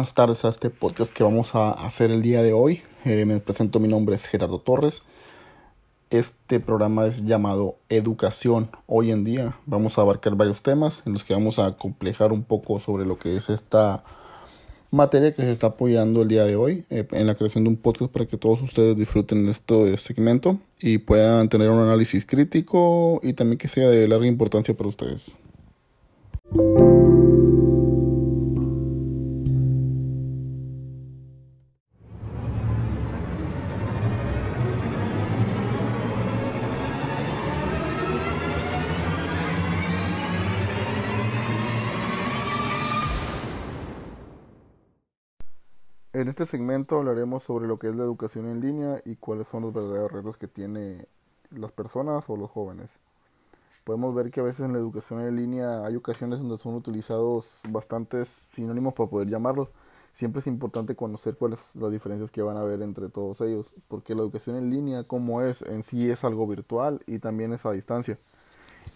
buenas tardes a este podcast que vamos a hacer el día de hoy. Eh, me presento, mi nombre es Gerardo Torres. Este programa es llamado Educación hoy en día. Vamos a abarcar varios temas en los que vamos a complejar un poco sobre lo que es esta materia que se está apoyando el día de hoy eh, en la creación de un podcast para que todos ustedes disfruten este segmento y puedan tener un análisis crítico y también que sea de larga importancia para ustedes. En este segmento hablaremos sobre lo que es la educación en línea y cuáles son los verdaderos retos que tiene las personas o los jóvenes. Podemos ver que a veces en la educación en línea hay ocasiones donde son utilizados bastantes sinónimos para poder llamarlos. Siempre es importante conocer cuáles son las diferencias que van a haber entre todos ellos, porque la educación en línea como es en sí es algo virtual y también es a distancia.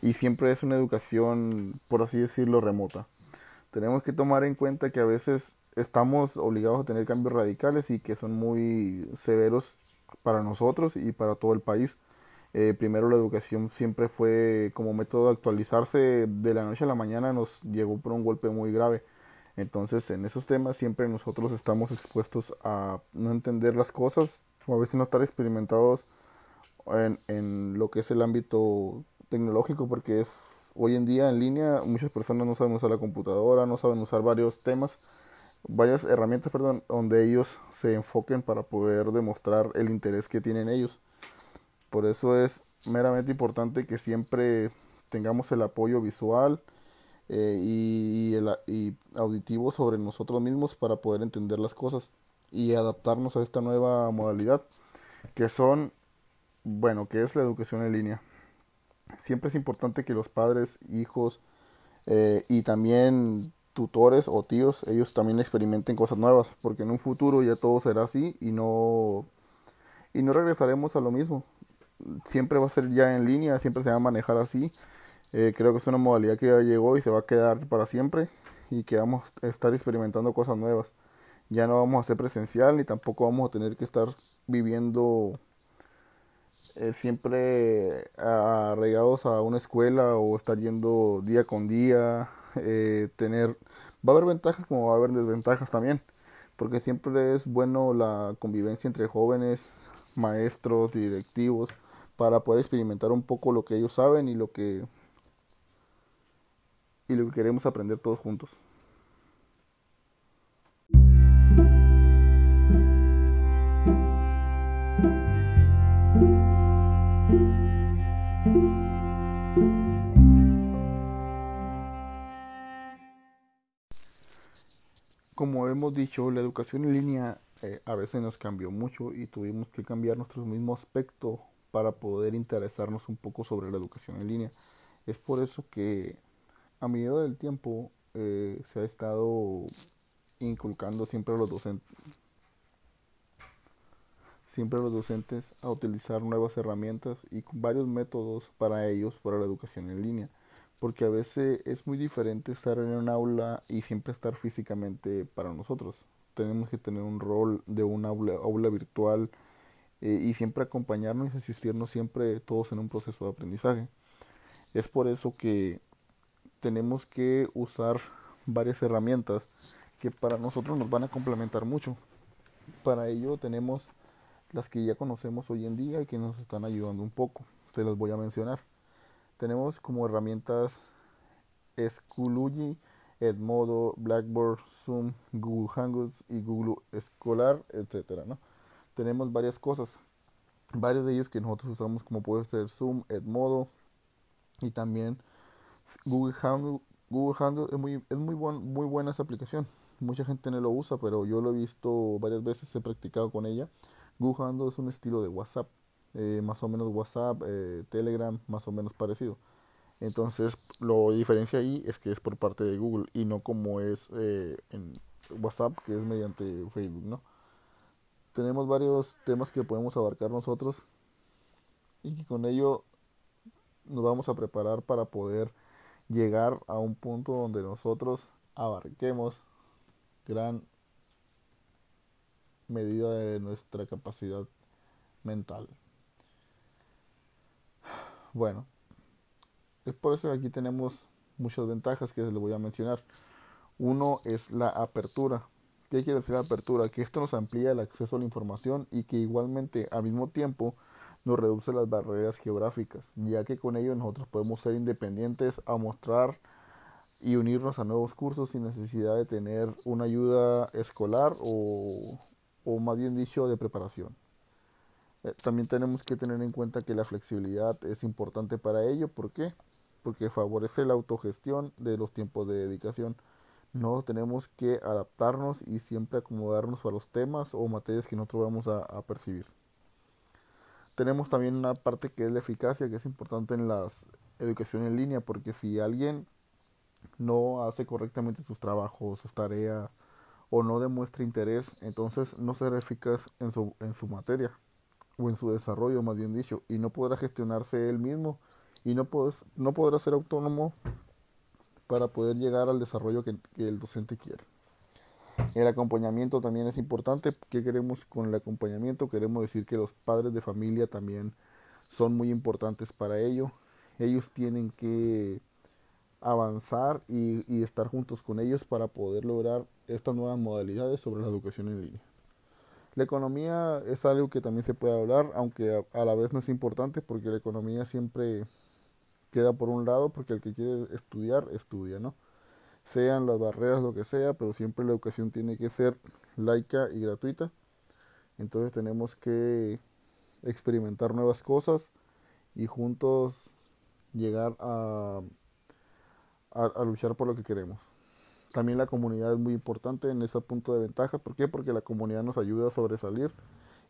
Y siempre es una educación, por así decirlo, remota. Tenemos que tomar en cuenta que a veces estamos obligados a tener cambios radicales y que son muy severos para nosotros y para todo el país. Eh, primero la educación siempre fue como método de actualizarse de la noche a la mañana nos llegó por un golpe muy grave. Entonces en esos temas siempre nosotros estamos expuestos a no entender las cosas o a veces no estar experimentados en, en lo que es el ámbito tecnológico porque es hoy en día en línea muchas personas no saben usar la computadora, no saben usar varios temas varias herramientas, perdón, donde ellos se enfoquen para poder demostrar el interés que tienen ellos. Por eso es meramente importante que siempre tengamos el apoyo visual eh, y, auditivo sobre nosotros mismos para poder entender las cosas y adaptarnos a esta nueva modalidad que son, bueno, que es la educación en línea. Siempre es importante que los padres, hijos eh, y también tutores o tíos, ellos también experimenten cosas nuevas, porque en un futuro ya todo será así y no y no regresaremos a lo mismo. Siempre va a ser ya en línea, siempre se va a manejar así. Eh, creo que es una modalidad que ya llegó y se va a quedar para siempre y que vamos a estar experimentando cosas nuevas. Ya no vamos a ser presencial ni tampoco vamos a tener que estar viviendo eh, siempre arraigados a una escuela o estar yendo día con día eh, tener, va a haber ventajas como va a haber desventajas también, porque siempre es bueno la convivencia entre jóvenes, maestros, directivos, para poder experimentar un poco lo que ellos saben y lo que y lo que queremos aprender todos juntos. Como hemos dicho, la educación en línea eh, a veces nos cambió mucho y tuvimos que cambiar nuestro mismo aspecto para poder interesarnos un poco sobre la educación en línea. Es por eso que a medida del tiempo eh, se ha estado inculcando siempre a los docentes siempre a los docentes a utilizar nuevas herramientas y varios métodos para ellos para la educación en línea porque a veces es muy diferente estar en un aula y siempre estar físicamente para nosotros. Tenemos que tener un rol de un aula, aula virtual eh, y siempre acompañarnos y asistirnos siempre todos en un proceso de aprendizaje. Es por eso que tenemos que usar varias herramientas que para nosotros nos van a complementar mucho. Para ello tenemos las que ya conocemos hoy en día y que nos están ayudando un poco. Se las voy a mencionar tenemos como herramientas Schoology, Edmodo, Blackboard, Zoom, Google Hangouts y Google Escolar, etcétera, ¿no? Tenemos varias cosas, varios de ellos que nosotros usamos como puede ser Zoom, Edmodo y también Google Hangout. Google Hangout es muy es muy buen, muy buena esa aplicación. Mucha gente no lo usa, pero yo lo he visto varias veces, he practicado con ella. Google Hangout es un estilo de WhatsApp eh, más o menos WhatsApp, eh, Telegram, más o menos parecido. Entonces, lo diferencia ahí es que es por parte de Google y no como es eh, en WhatsApp, que es mediante Facebook, ¿no? Tenemos varios temas que podemos abarcar nosotros y que con ello nos vamos a preparar para poder llegar a un punto donde nosotros abarquemos gran medida de nuestra capacidad mental. Bueno, es por eso que aquí tenemos muchas ventajas que les voy a mencionar. Uno es la apertura. ¿Qué quiere decir la apertura? Que esto nos amplía el acceso a la información y que igualmente al mismo tiempo nos reduce las barreras geográficas, ya que con ello nosotros podemos ser independientes a mostrar y unirnos a nuevos cursos sin necesidad de tener una ayuda escolar o, o más bien dicho de preparación. Eh, también tenemos que tener en cuenta que la flexibilidad es importante para ello. ¿Por qué? Porque favorece la autogestión de los tiempos de dedicación. No tenemos que adaptarnos y siempre acomodarnos a los temas o materias que nosotros vamos a, percibir. Tenemos también una parte que es la eficacia, que es importante en la educación en línea, porque si alguien no hace correctamente sus trabajos, sus tareas, o no demuestra interés, entonces no será eficaz en su, en su materia o en su desarrollo, más bien dicho, y no podrá gestionarse él mismo y no, no podrá ser autónomo para poder llegar al desarrollo que, el docente quiere. El acompañamiento también es importante. ¿Qué queremos con el acompañamiento? Queremos decir que los padres de familia también son muy importantes para ello. Ellos tienen que avanzar y estar juntos con ellos para poder lograr estas nuevas modalidades sobre la educación en línea. La economía es algo que también se puede hablar, aunque a, la vez no es importante porque la economía siempre queda por un lado porque el que quiere estudiar, estudia, ¿no? Sean las barreras lo que sea, pero siempre la educación tiene que ser laica y gratuita. Entonces tenemos que experimentar nuevas cosas y juntos llegar a, luchar por lo que queremos. También la comunidad es muy importante en ese punto de ventaja. ¿Por qué? Porque la comunidad nos ayuda a sobresalir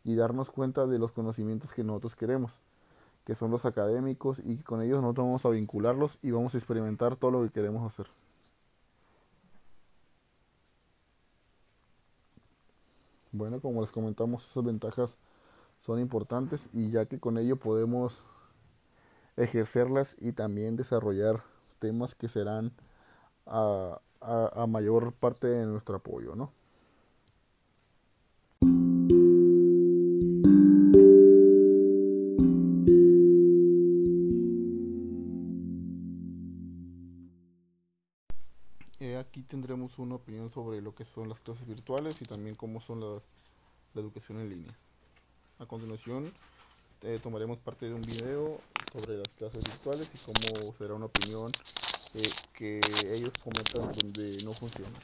y darnos cuenta de los conocimientos que nosotros queremos, que son los académicos y con ellos nosotros vamos a vincularlos y vamos a experimentar todo lo que queremos hacer. Bueno, como les comentamos, esas ventajas son importantes y ya que con ello podemos ejercerlas y también desarrollar temas que serán a, a, a mayor parte de nuestro apoyo, ¿no? Eh, aquí tendremos una opinión sobre lo que son las clases virtuales y también cómo son las, la educación en línea. A continuación eh, tomaremos parte de un video sobre las clases virtuales y cómo será una opinión eh, que ellos comentan donde no funciona.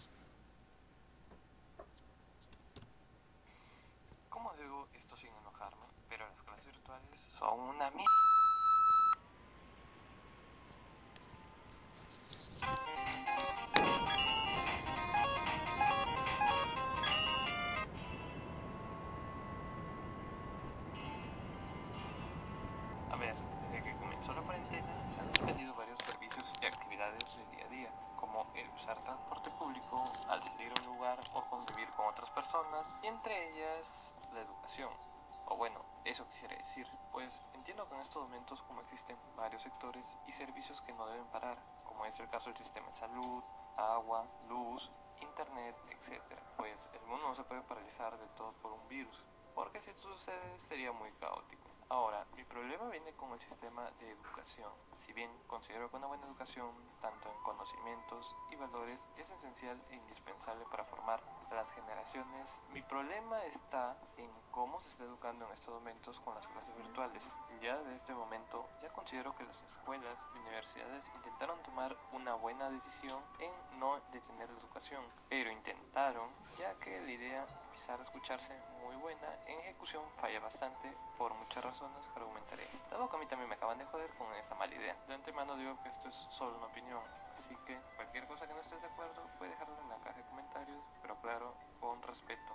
¿Cómo digo esto sin enojarme? Pero las clases virtuales son una mierda. Agua, luz, internet, etc. Pues el mundo no se puede paralizar del todo por un virus, porque si esto sucede sería muy caótico. Ahora, mi problema viene con el sistema de educación. Si bien considero que una buena educación, tanto en conocimientos y valores, es esencial e indispensable para formar las generaciones, mi problema está en cómo se está educando en estos momentos con las clases virtuales. Ya desde este momento, ya considero que las escuelas y universidades intentaron tomar una buena decisión en no detener la educación, pero intentaron, ya que la idea a escucharse muy buena, en ejecución falla bastante por muchas razones que argumentaré. Dado que a mí también me acaban de joder con esa mala idea. De antemano digo que esto es solo una opinión, así que cualquier cosa que no estés de acuerdo puedes dejarlo en la caja de comentarios, pero claro, con respeto.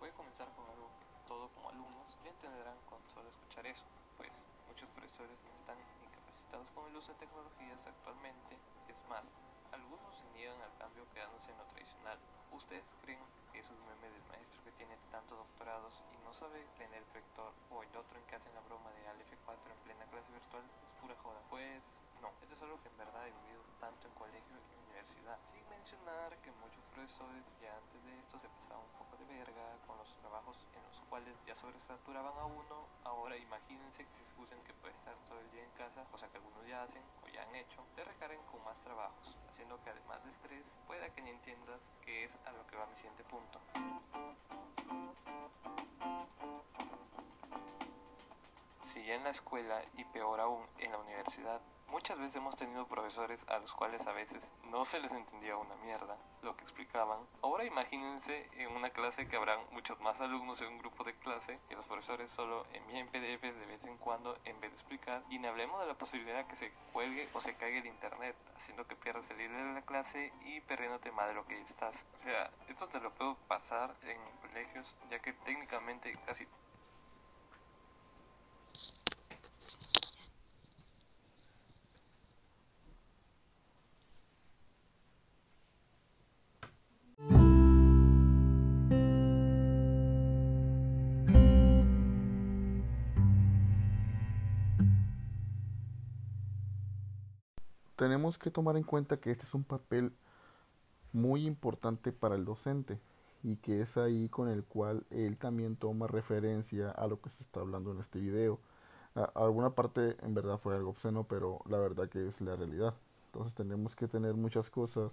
Voy a comenzar con algo que todo como alumnos ya entenderán cuando solo escuchar eso, pues muchos profesores no están incapacitados con el uso de tecnologías actualmente, es más, algunos se niegan al cambio quedándose en lo tradicional. ¿Ustedes creen que esos memes del maestro que tiene tantos doctorados y no sabe leer el vector o el otro en que hacen la broma de al F4 en plena clase virtual es pura joda? Pues No, esto es algo que en verdad he vivido tanto en colegio y universidad. Sin mencionar que muchos profesores ya antes de esto se pasaban un poco de verga con los trabajos en cuales ya sobresaturaban a uno. Ahora imagínense que se excusen que puede estar todo el día en casa, cosa que algunos ya hacen o ya han hecho, te recarguen con más trabajos, haciendo que además de estrés, pueda que ni entiendas que es a lo que va mi siguiente punto. Si ya en la escuela y peor aún en la universidad, muchas veces hemos tenido profesores a los cuales a veces no se les entendía una mierda lo que explicaban. Ahora imagínense en una clase que habrán muchos más alumnos en un grupo de clase y los profesores solo envíen PDFs de vez en cuando en vez de explicar. Y no hablemos de la posibilidad que se cuelgue o se caiga el internet, haciendo que pierdas el hilo de la clase y perdiéndote más de lo que estás. O sea, esto te lo puedo pasar en colegios, ya que técnicamente casi tenemos que tomar en cuenta que este es un papel muy importante para el docente y que es ahí con el cual él también toma referencia a lo que se está hablando en este video. alguna parte en verdad fue algo obsceno, pero la verdad que es la realidad. Entonces tenemos que tener muchas cosas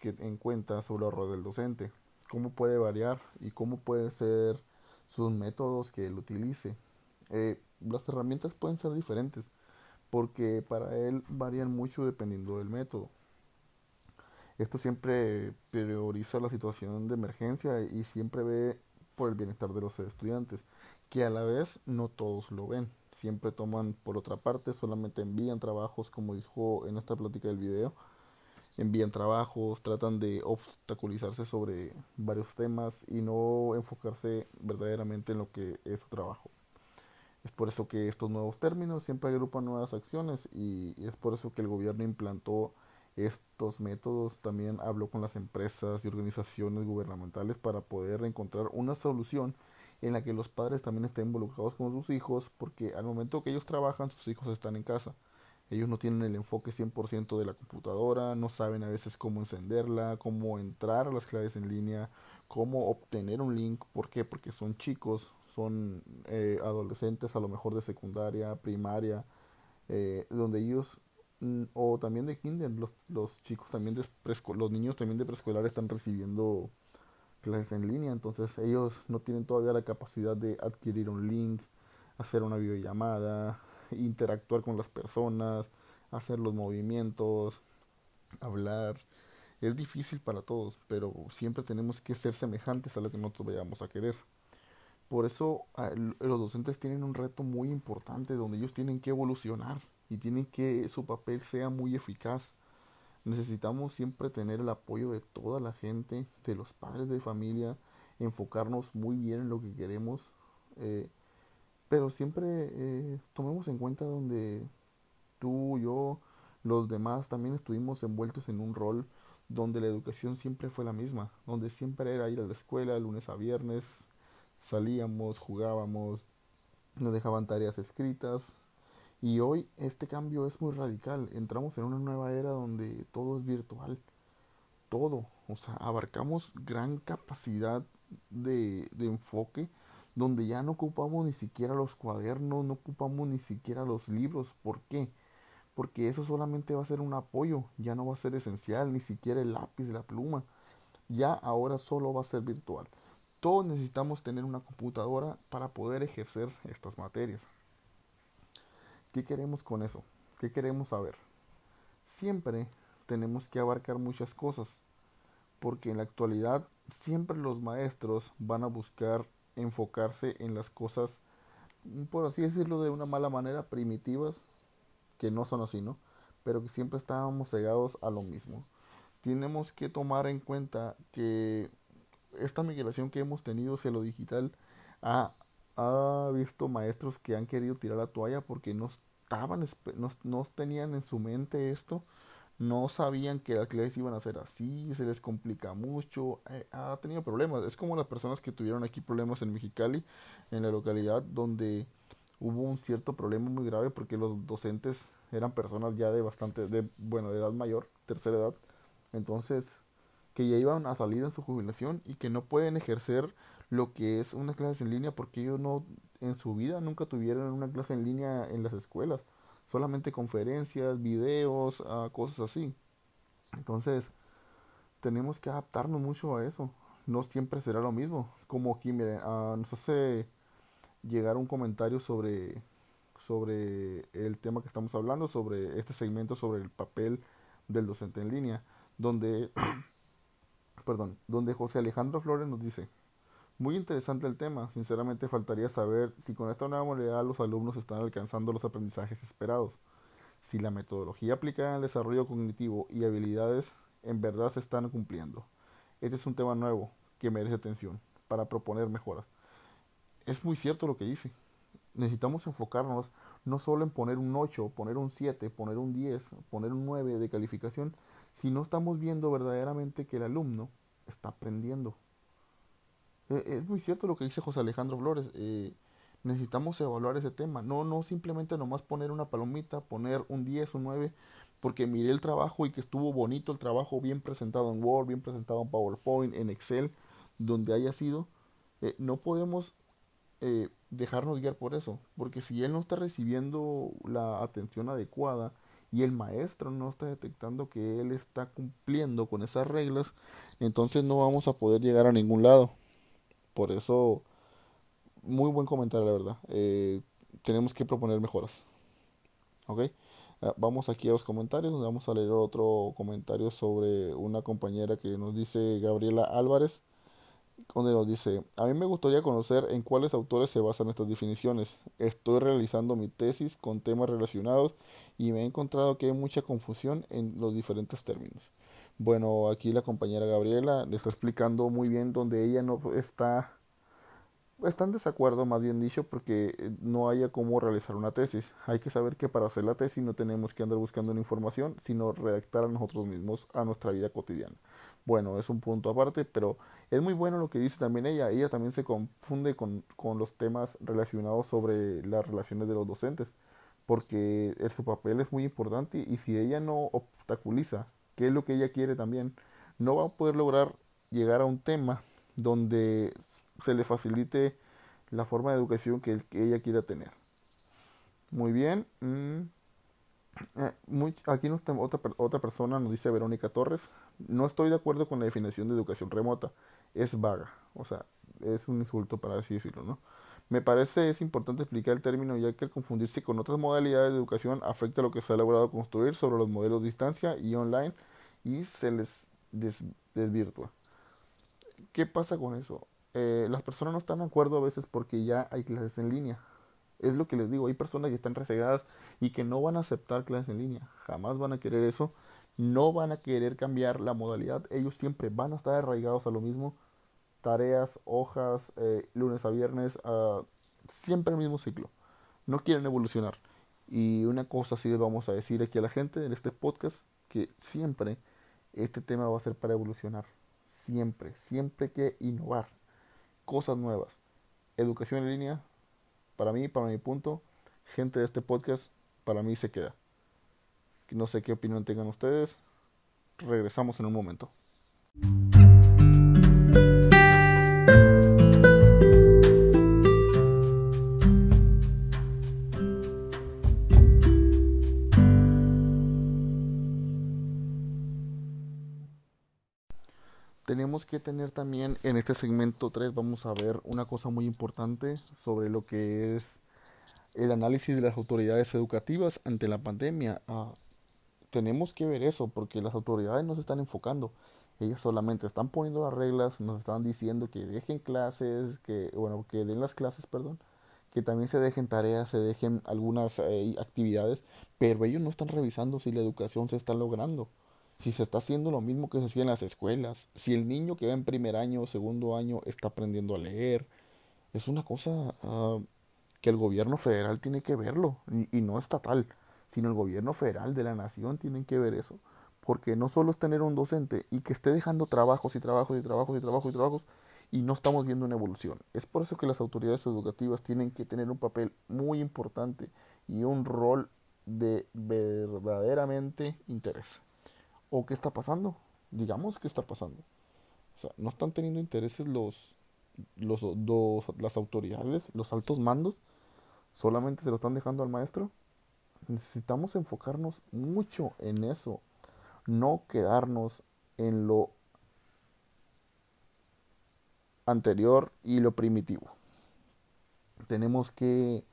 que en cuenta sobre el rol del docente, cómo puede variar y cómo pueden ser sus métodos que él utilice. Eh, las herramientas pueden ser diferentes porque para él varían mucho dependiendo del método. Esto siempre prioriza la situación de emergencia y siempre ve por el bienestar de los estudiantes, que a la vez no todos lo ven. Siempre toman por otra parte, solamente envían trabajos, como dijo en esta plática del video, envían trabajos, tratan de obstaculizarse sobre varios temas y no enfocarse verdaderamente en lo que es su trabajo. Es por eso que estos nuevos términos siempre agrupan nuevas acciones y, es por eso que el gobierno implantó estos métodos. También habló con las empresas y organizaciones gubernamentales para poder encontrar una solución en la que los padres también estén involucrados con sus hijos, porque al momento que ellos trabajan, sus hijos están en casa. Ellos no tienen el enfoque 100% de la computadora, no saben a veces cómo encenderla, cómo entrar a las claves en línea, cómo obtener un link. ¿Por qué? Porque son chicos, son eh, adolescentes a lo mejor de secundaria, primaria, eh, donde ellos, mm, o también de kinder, los, los chicos también de los niños también de preescolar están recibiendo clases en línea, entonces ellos no tienen todavía la capacidad de adquirir un link, hacer una videollamada, interactuar con las personas, hacer los movimientos, hablar. Es difícil para todos, pero siempre tenemos que ser semejantes a lo que nosotros vayamos a querer. Por eso los docentes tienen un reto muy importante donde ellos tienen que evolucionar y tienen que su papel sea muy eficaz. Necesitamos siempre tener el apoyo de toda la gente, de los padres de familia, enfocarnos muy bien en lo que queremos, eh, pero siempre eh, tomemos en cuenta donde tú, yo, los demás también estuvimos envueltos en un rol donde la educación siempre fue la misma, donde siempre era ir a la escuela lunes a viernes, salíamos, jugábamos, nos dejaban tareas escritas. Y hoy este cambio es muy radical. Entramos en una nueva era donde todo es virtual. Todo. O sea, abarcamos gran capacidad de, de enfoque donde ya no ocupamos ni siquiera los cuadernos, no ocupamos ni siquiera los libros. ¿Por qué? Porque eso solamente va a ser un apoyo, ya no va a ser esencial, ni siquiera el lápiz, la pluma. Ya ahora solo va a ser virtual. Todos necesitamos tener una computadora para poder ejercer estas materias. ¿Qué queremos con eso? ¿Qué queremos saber? Siempre tenemos que abarcar muchas cosas, porque en la actualidad siempre los maestros van a buscar enfocarse en las cosas, por así decirlo de una mala manera, primitivas, que no son así, ¿no? Pero que siempre estábamos cegados a lo mismo. Tenemos que tomar en cuenta que esta migración que hemos tenido hacia lo digital ha, ha visto maestros que han querido tirar la toalla porque no estaban, no, no tenían en su mente esto, no sabían que las clases iban a ser así, se les complica mucho, eh, ha tenido problemas. Es como las personas que tuvieron aquí problemas en Mexicali, en la localidad donde hubo un cierto problema muy grave porque los docentes eran personas ya de bastante, de, bueno, de edad mayor, tercera edad, entonces, que ya iban a salir en su jubilación y que no pueden ejercer lo que es una clase en línea porque ellos no, en su vida nunca tuvieron una clase en línea en las escuelas, solamente conferencias, videos, ah, cosas así. Entonces, tenemos que adaptarnos mucho a eso. No siempre será lo mismo. Como aquí, miren, uh, nos hace llegar un comentario sobre, sobre el tema que estamos hablando, sobre este segmento, sobre el papel del docente en línea, donde, perdón, donde José Alejandro Flores nos dice, muy interesante el tema, sinceramente faltaría saber si con esta nueva modalidad los alumnos están alcanzando los aprendizajes esperados, si la metodología aplicada el desarrollo cognitivo y habilidades en verdad se están cumpliendo. Este es un tema nuevo que merece atención para proponer mejoras. Es muy cierto lo que dice. Necesitamos enfocarnos no solo en poner un 8, poner un 7, poner un 10, poner un 9 de calificación, si no estamos viendo verdaderamente que el alumno está aprendiendo. E, es muy cierto lo que dice José Alejandro Flores. Eh, necesitamos evaluar ese tema. No, no simplemente nomás poner una palomita, poner un 10, un 9, porque miré el trabajo y que estuvo bonito el trabajo, bien presentado en Word, bien presentado en PowerPoint, en Excel, donde haya sido. Eh, no podemos eh, dejarnos guiar por eso, porque si él no está recibiendo la atención adecuada y el maestro no está detectando que él está cumpliendo con esas reglas, entonces no vamos a poder llegar a ningún lado. Por eso, muy buen comentario, la verdad. Eh, tenemos que proponer mejoras. ¿Ok? Ah, vamos aquí a los comentarios, vamos a leer otro comentario sobre una compañera que nos dice Gabriela Álvarez, donde nos dice, a mí me gustaría conocer en cuáles autores se basan estas definiciones. Estoy realizando mi tesis con temas relacionados y me he encontrado que hay mucha confusión en los diferentes términos. Bueno, aquí la compañera Gabriela le está explicando muy bien donde ella no está está en desacuerdo, más bien dicho, porque eh, no haya cómo realizar una tesis. Hay que saber que para hacer la tesis no tenemos que andar buscando información, sino redactar a nosotros mismos a nuestra vida cotidiana. Bueno, es un punto aparte, pero es muy bueno lo que dice también ella. Ella también se confunde con, con los temas relacionados sobre las relaciones de los docentes, porque su papel es muy importante y si ella no obstaculiza qué es lo que ella quiere también, no va a poder lograr llegar a un tema donde se le facilite la forma de educación que, ella quiera tener. Muy bien. Mm, eh, aquí otra, otra persona nos dice Verónica Torres. No estoy de acuerdo con la definición de educación remota. Es vaga. O sea, es un insulto para así decirlo, ¿no? Me parece es importante explicar el término ya que al confundirse con otras modalidades de educación afecta lo que se ha logrado construir sobre los modelos de distancia y online y se les desvirtúa. ¿Qué pasa con eso? Eh, las personas no están de acuerdo a veces porque ya hay clases en línea. Es lo que les digo, hay personas que están resegadas y que no van a aceptar clases en línea. Jamás van a querer eso. No van a querer cambiar la modalidad. Ellos siempre van a estar arraigados a lo mismo. Tareas, hojas, eh, lunes a viernes, siempre el mismo ciclo. No quieren evolucionar. Y una cosa sí les vamos a decir aquí a la gente en este podcast, que siempre este tema va a ser para evolucionar. Siempre, siempre hay que innovar cosas nuevas. Educación en línea, para mí, para mi punto, gente de este podcast, para mí se queda. No sé qué opinión tengan ustedes. Regresamos en un momento. tenemos que tener también en este segmento 3, vamos a ver una cosa muy importante sobre lo que es el análisis de las autoridades educativas ante la pandemia. Ah, tenemos que ver eso porque las autoridades no se están enfocando. Ellas solamente están poniendo las reglas, nos están diciendo que dejen clases, que bueno, que den las clases, perdón, que también se dejen tareas, se dejen algunas eh, actividades, pero ellos no están revisando si la educación se está logrando si se está haciendo lo mismo que se hacía en las escuelas, si el niño que va en primer año o segundo año está aprendiendo a leer, es una cosa ah, que el gobierno federal tiene que verlo, y, no estatal, sino el gobierno federal de la nación tiene que ver eso, porque no solo es tener un docente y que esté dejando trabajos y trabajos y trabajos y trabajos y trabajos y no estamos viendo una evolución. Es por eso que las autoridades educativas tienen que tener un papel muy importante y un rol de verdaderamente interés. ¿O qué está pasando? Digamos qué está pasando. O sea, no están teniendo intereses los, los, las autoridades, los altos mandos, solamente se lo están dejando al maestro. Necesitamos enfocarnos mucho en eso, no quedarnos en lo anterior y lo primitivo. Tenemos que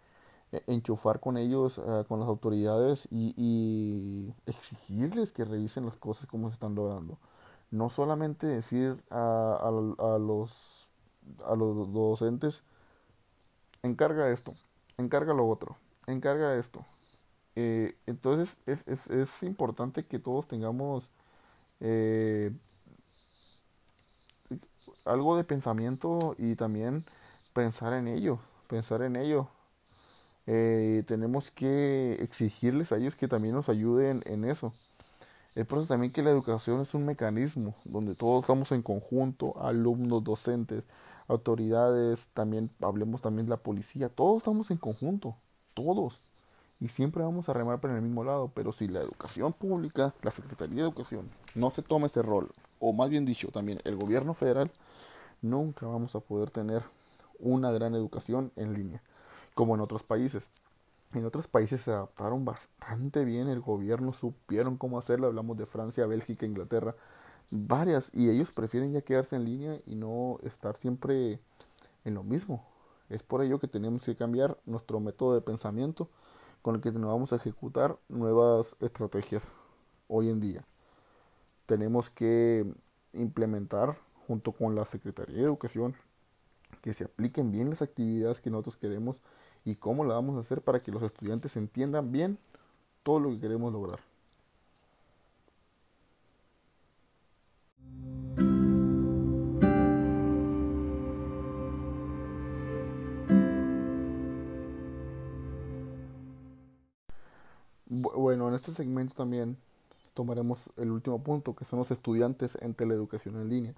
eh, enchufar con ellos, eh, con las autoridades y, exigirles que revisen las cosas como se están logrando. No solamente decir a, los, a los docentes, encarga esto, encarga lo otro, encarga esto. Eh, entonces es, es, es, importante que todos tengamos algo de pensamiento y también pensar en ello, pensar en ello. Eh, tenemos que exigirles a ellos que también nos ayuden en eso. Es por eso también que la educación es un mecanismo donde todos estamos en conjunto, alumnos, docentes, autoridades, también hablemos también de la policía, todos estamos en conjunto, todos. Y siempre vamos a remar por el mismo lado, pero si la educación pública, la Secretaría de Educación, no se toma ese rol, o más bien dicho, también el gobierno federal, nunca vamos a poder tener una gran educación en línea, como en otros países. En otros países se adaptaron bastante bien, el gobierno supieron cómo hacerlo, hablamos de Francia, Bélgica, Inglaterra, varias, y ellos prefieren ya quedarse en línea y no estar siempre en lo mismo. Es por ello que tenemos que cambiar nuestro método de pensamiento con el que nos vamos a ejecutar nuevas estrategias hoy en día. Tenemos que implementar junto con la Secretaría de Educación, que se apliquen bien las actividades que nosotros queremos y cómo la vamos a hacer para que los estudiantes entiendan bien todo lo que queremos lograr. En este segmento también tomaremos el último punto, que son los estudiantes en teleeducación en línea.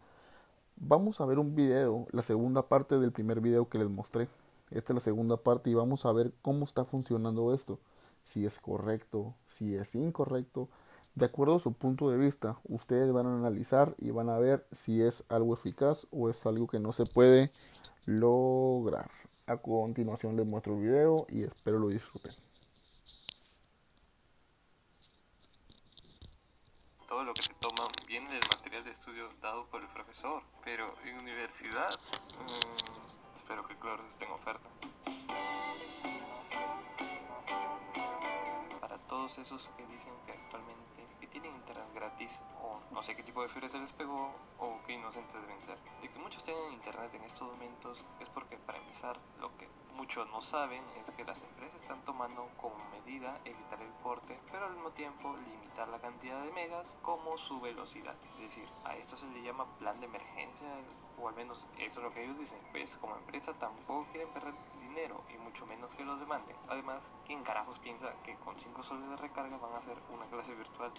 Vamos a ver un video, la segunda parte del primer video que les mostré. Esta es la segunda parte y vamos a ver cómo está funcionando esto. Si es correcto, si es incorrecto. De acuerdo a su punto de vista, ustedes van a analizar y van a ver si es algo eficaz o es algo que no se puede lograr. A continuación les muestro el video y espero lo disfruten. Todo lo que se toma viene del material de dado por el profesor pero en universidad mm, espero que Clores esté en oferta. Para todos esos que dicen que actualmente tienen internet gratis o no sé qué tipo de fiebre se les pegó o qué inocentes deben ser. De que muchos tienen internet en estos momentos es porque para empezar lo que muchos no saben es que las empresas están tomando como medida evitar el corte, pero al mismo tiempo limitar la cantidad de megas como su velocidad. Es decir, a esto se le llama plan de emergencia, o al menos eso es lo que ellos dicen. Pues como empresa tampoco quieren perder dinero y mucho menos que los demanden. Además, ¿quién carajos piensa que con 5 soles de recarga van a hacer una clase virtual?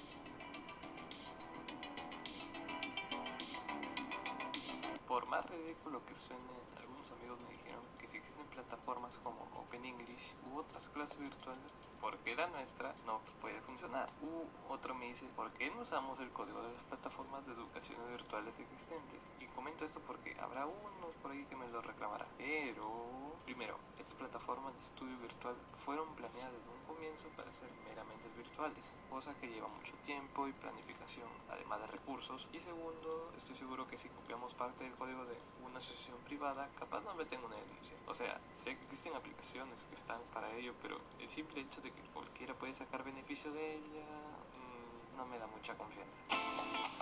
Por más ridículo que suene, algunos amigos me dijeron que si existen plataformas como Open English u otras clases virtuales, ¿por qué la nuestra no puede funcionar? U otro me dice, ¿por qué no usamos el código de las plataformas de educación virtuales existentes? Y comento esto porque habrá uno por ahí que me lo reclamará. Pero, primero, estas plataformas de estudio virtual fueron planeadas desde un comienzo para ser meramente virtuales, cosa que lleva mucho tiempo y planificación, además de recursos. Y segundo, estoy seguro que si copiamos parte del código de una asociación privada, capaz no me tengo una denuncia. O sea, sé que existen aplicaciones que están para ello, pero el simple hecho de que cualquiera puede sacar beneficio de ella mmm, no me da mucha confianza.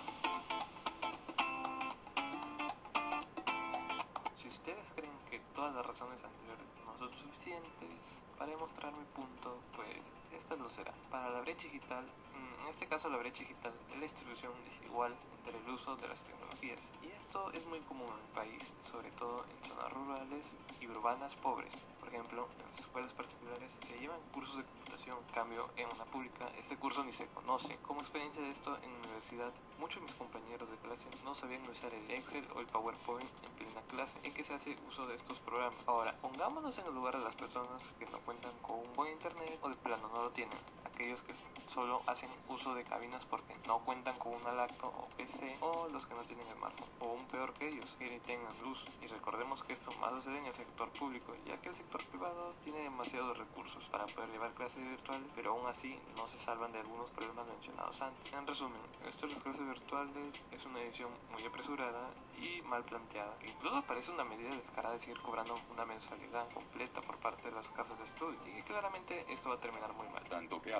Ustedes creen que todas las razones anteriores no son suficientes para demostrar mi punto, pues esta lo será. Para la brecha digital, mm, en este caso la brecha digital es la distribución desigual entre el uso de las tecnologías. Y esto es muy común en el país, sobre todo en zonas rurales y urbanas pobres. Por ejemplo, en las escuelas particulares se llevan cursos de computación, cambio en una pública este curso ni se conoce. Como experiencia de esto en la universidad, muchos de mis compañeros de clase no sabían usar el Excel o el PowerPoint en plena clase en que se hace uso de estos programas. Ahora, pongámonos en el lugar de las personas que no cuentan con un buen internet o de plano no lo tienen. Aquellos que solo hacen uso de cabinas porque no cuentan con un lacto o PC o los que no tienen smartphone o un peor que ellos que ni tengan luz. Y recordemos que esto más sucede en el sector público ya que el sector privado tiene demasiados recursos para poder llevar clases virtuales pero aún así no se salvan de algunos problemas mencionados antes. En resumen esto de las clases virtuales es una edición muy apresurada y mal planteada. Incluso parece una medida descarada de seguir cobrando una mensualidad completa por parte de las casas de estudio y claramente esto va a terminar muy mal. Tanto que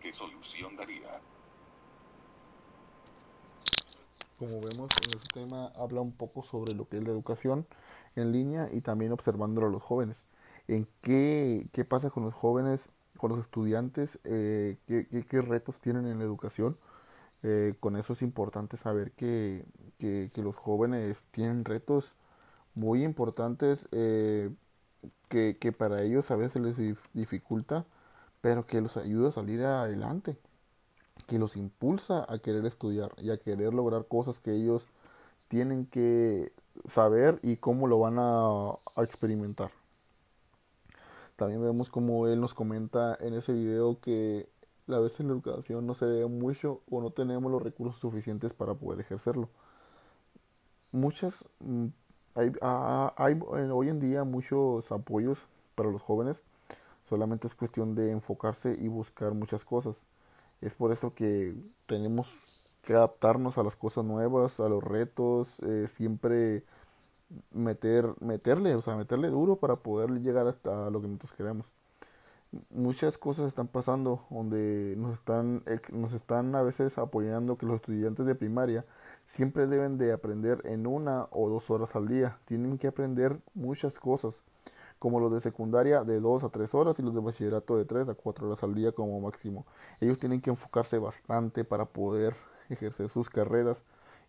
¿qué solución daría? Como vemos, en este tema habla un poco sobre lo que es la educación en línea y también observándolo a los jóvenes. En qué, qué pasa con los jóvenes, con los estudiantes, eh, qué, qué, retos tienen en la educación. Eh, con eso es importante saber que, que, los jóvenes tienen retos muy importantes eh, que, que para ellos a veces les dificulta pero que los ayuda a salir adelante, que los impulsa a querer estudiar y a querer lograr cosas que ellos tienen que saber y cómo lo van a, experimentar. También vemos como él nos comenta en ese video que a veces en la educación no se ve mucho o no tenemos los recursos suficientes para poder ejercerlo. Muchas, mm, hay, ah, hay hoy en día muchos apoyos para los jóvenes Solamente es cuestión de enfocarse y buscar muchas cosas. Es por eso que tenemos que adaptarnos a las cosas nuevas, a los retos, eh, siempre meter, meterle, o sea, meterle duro para poder llegar hasta lo que nosotros queremos. Muchas cosas están pasando donde nos están, nos están a veces apoyando que los estudiantes de primaria siempre deben de aprender en una o dos horas al día. Tienen que aprender muchas cosas como los de secundaria de 2 a 3 horas y los de bachillerato de 3 a 4 horas al día como máximo. Ellos tienen que enfocarse bastante para poder ejercer sus carreras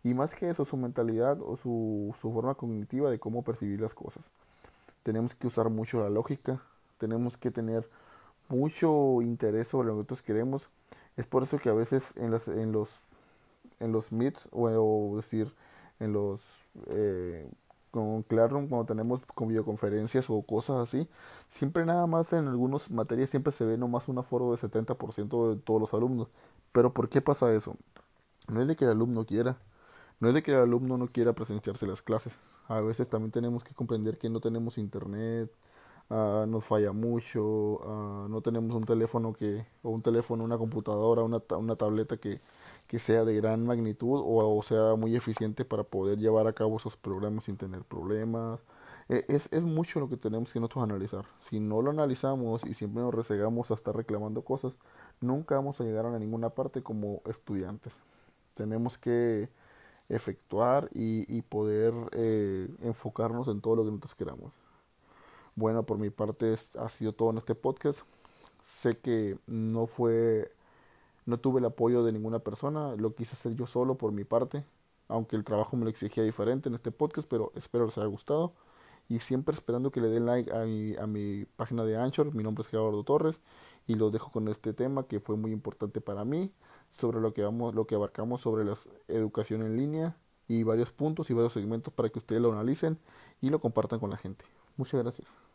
y más que eso su mentalidad o su, su forma cognitiva de cómo percibir las cosas. Tenemos que usar mucho la lógica, tenemos que tener mucho interés sobre lo que nosotros queremos. Es por eso que a veces en, las, en los en los meets o, decir en los eh, con Classroom cuando tenemos con videoconferencias o cosas así, siempre nada más en algunas materias siempre se ve nomás un aforo de 70% de todos los alumnos. Pero ¿por qué pasa eso? No es de que el alumno quiera, no es de que el alumno no quiera presenciarse las clases. A veces también tenemos que comprender que no tenemos internet, uh, nos falla mucho, uh, no tenemos un teléfono que, o un teléfono, una computadora, una, una tableta que, que sea de gran magnitud o, sea muy eficiente para poder llevar a cabo esos programas sin tener problemas. E, es, es, mucho lo que tenemos que nosotros analizar. Si no lo analizamos y siempre nos resegamos a estar reclamando cosas, nunca vamos a llegar a ninguna parte como estudiantes. Tenemos que efectuar y, y poder eh, enfocarnos en todo lo que nosotros queramos. Bueno, por mi parte ha sido todo en este podcast. Sé que no fue no tuve el apoyo de ninguna persona, lo quise hacer yo solo por mi parte, aunque el trabajo me lo exigía diferente en este podcast, pero espero les haya gustado. Y siempre esperando que le den like a mi, a mi página de Anchor, mi nombre es Gerardo Torres, y los dejo con este tema que fue muy importante para mí, sobre lo que, vamos, lo que abarcamos sobre la educación en línea y varios puntos y varios segmentos para que ustedes lo analicen y lo compartan con la gente. Muchas gracias.